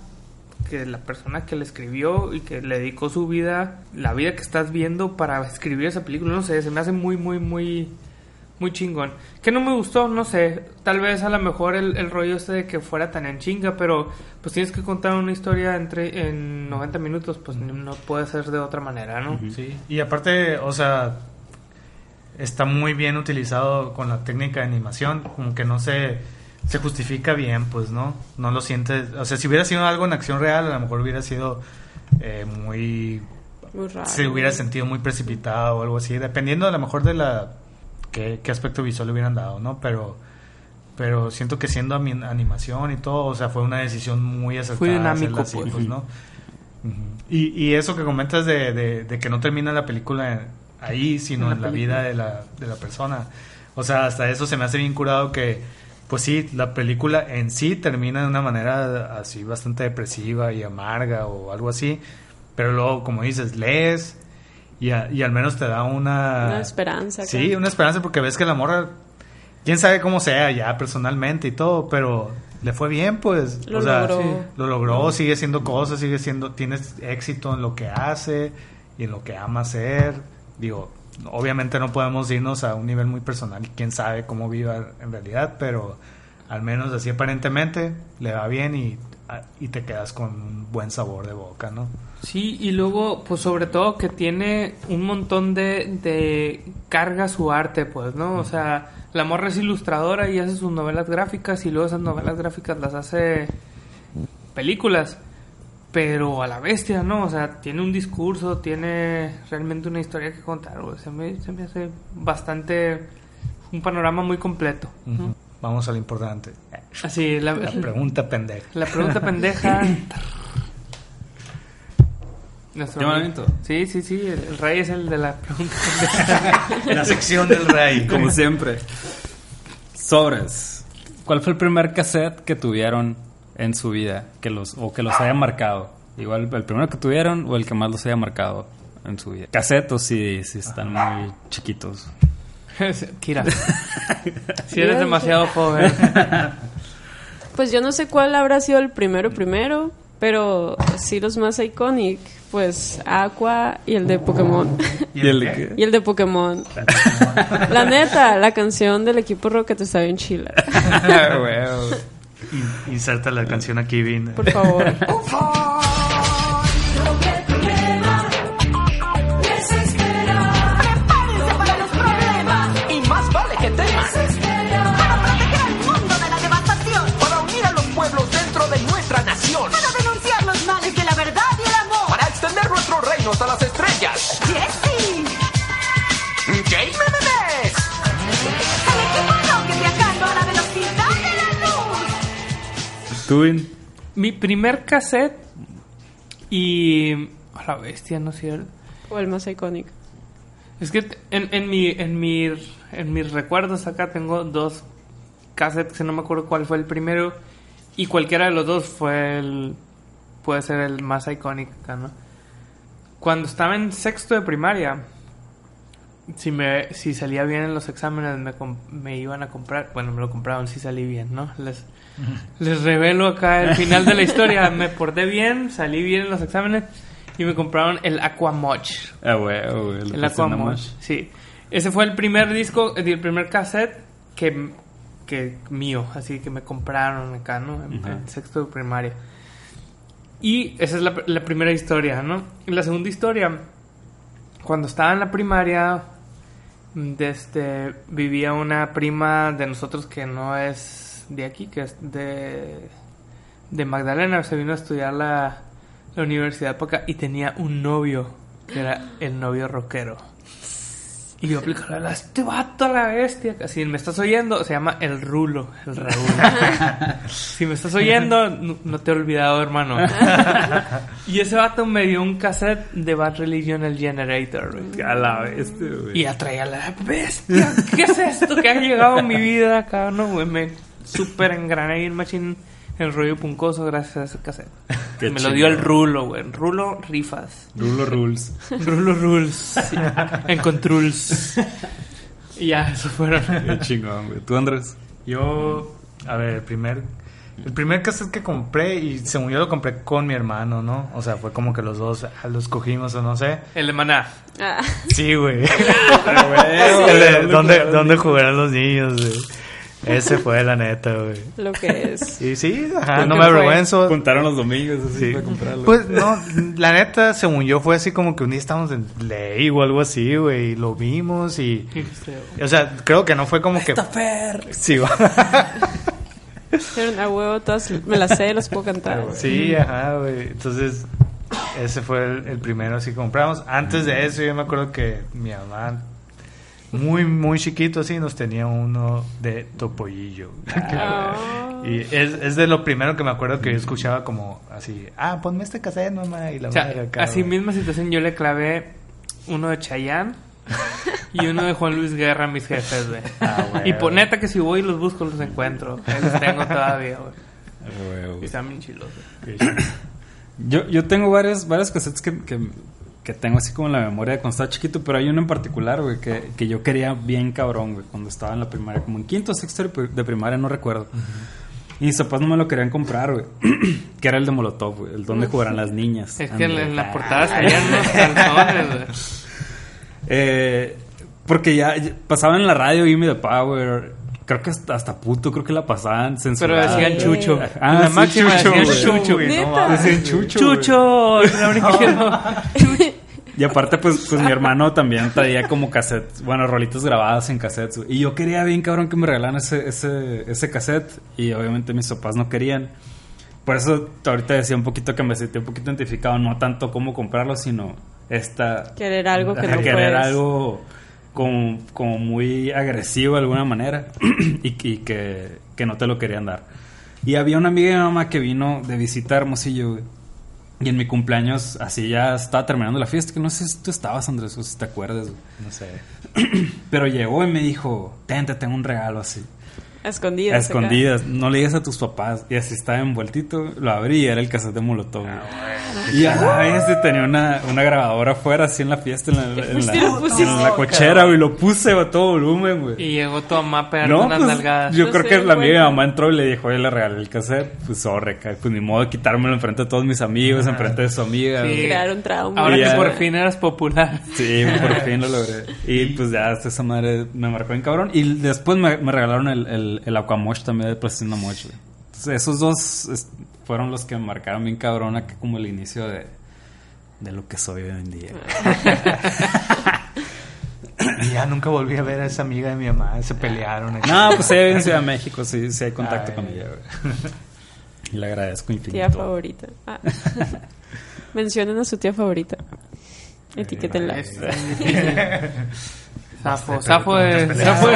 que la persona que le escribió y que le dedicó su vida, la vida que estás viendo para escribir esa película, no sé, se me hace muy, muy, muy, muy chingón. Que no me gustó, no sé, tal vez a lo mejor el, el rollo este de que fuera tan en chinga, pero pues tienes que contar una historia entre en 90 minutos, pues no- no puede ser de otra manera, ¿no? Sí, y aparte, o sea, está muy bien utilizado con la técnica de animación, como que no se, se justifica bien, pues, ¿no? No lo sientes, o sea, si hubiera sido algo en acción real, a lo mejor hubiera sido eh, muy... Muy raro. Se hubiera sentido muy precipitado o algo así, dependiendo a lo mejor de la... qué, qué aspecto visual le hubieran dado, ¿no? Pero... Pero siento que siendo animación y todo, o sea, fue una decisión muy acertada. Fue dinámico, así, pues. pues, ¿no? Y, y eso que comentas de, de- de que no termina la película ahí, sino En en la vida de la, de la persona. O sea, hasta eso se me hace bien curado que, pues sí, la película en sí termina de una manera así bastante depresiva y amarga o algo así. Pero luego, como dices, lees y, a- y al menos te da una... Una esperanza. Sí, una esperanza porque ves que la morra, quién sabe cómo sea ya personalmente y todo, pero le fue bien, pues. Lo o sea, logró. sí, lo logró, sigue haciendo cosas, sigue siendo, tienes éxito en lo que hace y en lo que ama hacer. Digo, obviamente no podemos irnos a un nivel muy personal, quién sabe cómo viva en realidad, pero al menos así aparentemente le va bien y, y te quedas con un buen sabor de boca, ¿no? Sí, y luego, pues sobre todo que tiene un montón de, de carga su arte, pues, ¿no? O sea, la morra es ilustradora y hace sus novelas gráficas y luego esas novelas gráficas las hace películas, pero a la bestia, ¿no? O sea, tiene un discurso, tiene realmente una historia que contar. Se me, se me hace bastante un panorama muy completo. Vamos a lo importante. Así, la, La pregunta pendeja. la pregunta pendeja. *laughs* Nuestro ¿Ya me amigo- aviento? Sí, sí, sí, el, el rey es el de la pregunta. *laughs* La sección del rey. Como siempre. Sobres. ¿Cuál fue el primer cassette que tuvieron en su vida? Que los, o que los haya marcado. Igual el primero que tuvieron o el que más los haya marcado en su vida. Cassette o si, si están muy chiquitos. *laughs* Kira. *laughs* Si eres demasiado joven. Pues yo no sé cuál habrá sido el primero primero, pero sí los más iconic, pues Aqua y el de Pokémon. ¿Y el de qué? y el de Pokémon. La neta, la canción del equipo Rocket está bien chila. *laughs* In- Inserta la canción aquí, Vin. Por favor. Reinos a las estrellas. ¡Jesse! ¡Game Memes! ¡El equipo Rocket viajando a la velocidad de la luz! ¿Tú, Vin? Mi primer cassette y... A la bestia, ¿no es cierto? O el más icónico. Es que en, en, mi, en, mi, en mis recuerdos acá tengo dos cassettes, que no me acuerdo cuál fue el primero. Y cualquiera de los dos fue el. puede ser el más icónico acá, ¿no? Cuando estaba en sexto de primaria, si, me, si salía bien en los exámenes, me, me iban a comprar. Bueno, me lo compraron si salí bien, ¿no? Les, les revelo acá el *laughs* final de la historia. Me porté bien, salí bien en los exámenes y me compraron el Aquamoch. Ah, güey, güey. lo El que Aquamoch, sí. Ese fue el primer disco, el primer cassette que, que mío, así que me compraron acá, ¿no? En sexto de primaria. Y esa es la, la primera historia, ¿no? La segunda historia, cuando estaba en la primaria, desde, vivía una prima de nosotros que no es de aquí, que es de, de Magdalena, se vino a estudiar la, la universidad para acá y tenía un novio, que era el novio rockero. Y yo aplicaba la este vato a la bestia. Si me estás oyendo, se llama El Rulo, el Raúl. *laughs* si me estás oyendo, no, no te he olvidado, hermano. *laughs* y ese vato me dio un cassette de Bad Religion, el Generator. A la bestia, güey. Y atraía la bestia. ¿Qué es esto que ha llegado a mi vida acá? No, güey, me super engrané en machín el rollo puncoso gracias a ese cassette. *laughs* Qué me lo dio el. Rulo, güey. Rulo Rifas. Rulo Rules. *laughs* Rulo Rules. Sí. En Controls. Y ya, eso fueron. Qué chingón, güey. ¿Tú, Andrés? Yo, a ver, el primer, el primer cassette que compré, y según yo lo compré con mi hermano, ¿no? O sea, fue como que los dos ah, los cogimos o no sé. El de Maná. Ah, Sí, güey. *laughs* ¿dónde ¿Dónde, jugaron ¿Dónde los jugarán los niños, güey? Ese fue la neta, güey. lo que es. Y sí, ajá, ¿Qué no me fue? avergüenzo. Juntaron los domingos así Sí. para comprarlo. Pues no, la neta, según yo, fue así como que un día estábamos en ley o algo así, güey, y lo vimos y... O sea, creo que no fue como que... Sí, va. *laughs* Pero a huevo, todas me las sé, las puedo cantar. *laughs* Sí, ajá, güey. Entonces, ese fue el, el primero así que compramos. Antes de eso, yo me acuerdo que mi mamá, muy, muy chiquito así, nos tenía uno de Topollillo. Ah. *laughs* Y es, es de lo primero que me acuerdo que yo escuchaba como así, ah, ponme este cassette, mamá, y la O sea, madre acá, así güey. misma situación yo le clavé uno de Chayanne y uno de Juan Luis Guerra a mis jefes, güey. Ah, güey. y por neta que si voy y los busco los encuentro. Los tengo todavía, güey. Ah, están bien chilos, güey. Yo, yo tengo varios, varios cassettes que, que, que tengo así como en la memoria de cuando estaba chiquito, pero hay uno en particular, güey, que, que yo quería bien cabrón, güey, cuando estaba en la primaria, como en quinto o sexto de pri- de primaria, no recuerdo. Y mis papás no me lo querían comprar, güey. *clears throat* que era el de Molotov, güey, el donde jugarán las niñas. Es que en, la portada salían unos calzones, güey. *laughs* Eh, porque ya, pasaba en la radio Gimme the Power. Creo que hasta, hasta puto, creo que la pasaban Pero censurada. decían Chucho. Ah, En la sí, máxima Chucho, decían. Chucho. güey, no. Decían Chucho. Chucho. La única que no. *laughs* Y aparte, pues, pues mi hermano también traía como cassettes, bueno, rolitos grabadas en cassettes. Y yo quería bien cabrón que me regalaran ese, ese, ese cassette. Y obviamente mis papás no querían. Por eso ahorita decía un poquito que me sentí un poquito identificado, no tanto cómo comprarlo, sino esta... Querer algo que no querer puedes. algo como, como muy agresivo de alguna manera *clears throat* y, y que, que no te lo querían dar. Y había una amiga de mi mamá que vino de visita a Hermosillo, güey. Y en mi cumpleaños, así ya estaba terminando la fiesta, que no sé si tú estabas, Andrés, o si te acuerdas. No sé. *clears throat* Pero llegó y me dijo, ten, te tengo un regalo así. A escondidas. A acá. escondidas, no le digas a tus papás. Y así estaba envueltito, lo abrí y era el cassette de Molotov. güey. y a tenía una, una grabadora afuera, así en la fiesta, en la, en en cochera, güey. Lo puse a todo volumen, güey. Y llegó tu mamá pegando No, unas pues, nalgadas. yo No creo sé, que la amiga de mi mamá entró y le dijo, oye, le regalé el cassette. Pues, sorry, ca- pues ni modo de quitármelo enfrente de todos mis amigos, enfrente de su amiga. Sí. güey. Crear un trauma. Ahora Ya. que por fin eras popular. Sí, por fin lo logré. Y pues ya hasta esa madre me marcó bien cabrón. Y después me, me regalaron el, el, el Aquamosh también de Plastina Moch. güey. Entonces esos dos es- fueron los que me marcaron bien cabrón acá como el inicio de, de lo que soy hoy en día. Y *laughs* ya nunca volví a ver a esa amiga de mi mamá. Se pelearon. No, pues ella vive en Ciudad de México, sí, sí hay contacto Ay. con ella, güey. Y le agradezco infinito. Tía favorita. Ah. *laughs* Mencionen a su tía favorita. Etiquétenla. *laughs* Zafo, zafo de,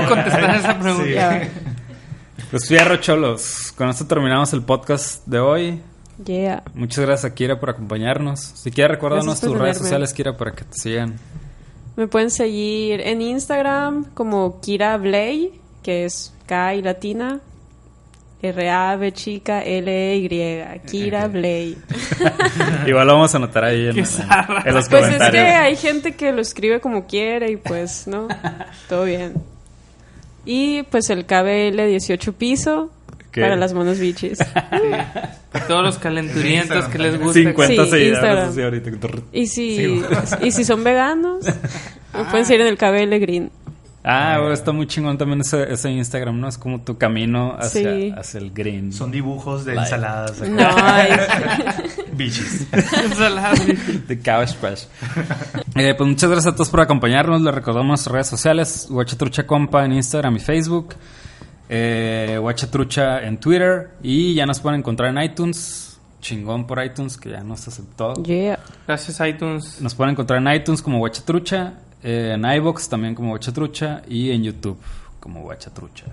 contestar esa pregunta. Pues fierro, cholos. Con esto terminamos el podcast de hoy. Yeah. Muchas gracias a Kira por acompañarnos. Si quieres, recuérdanos tus redes sociales, Kira, para que te sigan. Me pueden seguir en Instagram como Kira Blay, que es K y latina, R-A-B chica, L-E-Y, Kira Blay. *laughs* Igual lo vamos a anotar ahí en, los Pues es comentarios. que hay gente que lo escribe como quiere y pues, ¿no? *laughs* Todo bien. Y pues el KBL 18 piso ¿Qué? para las monos bichis. *laughs* Sí. Para todos los calenturientos que les gusta. 50 Sí, seguidores ahorita. Y si, y si son veganos, *laughs* pueden seguir en el KBL Green. Ah, güey, está muy chingón también ese, ese Instagram, ¿no? Es como tu camino hacia, Sí. hacia el green. Son dibujos de Like. ensaladas. No, *laughs* Bichis. *laughs* Ensaladas. The Cabbage Patch. Eh, pues muchas gracias a todos por acompañarnos. Les recordamos nuestras redes sociales: Guachatrucha Compa en Instagram y Facebook. Eh, Guachatrucha en Twitter. Y ya nos pueden encontrar en iTunes. Chingón por iTunes, que ya nos aceptó. yeah. Gracias, iTunes. Nos pueden encontrar en iTunes como Guachatrucha. Eh, en iBox también como Guachatrucha. Y en YouTube como Guachatrucha.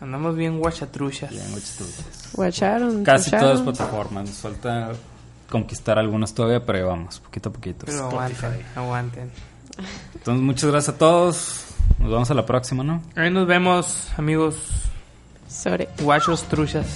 Andamos bien guachatruchas. Bien, Guachatruchas. Guacharon. Casi guacharon. todas las plataformas. Nos falta conquistar algunas todavía, pero ahí vamos, poquito a poquito. Pero aguanten, aguanten. Entonces, muchas gracias a todos. Nos vemos a la próxima, ¿no? Ahí nos vemos, amigos Sobre. guachos truchas.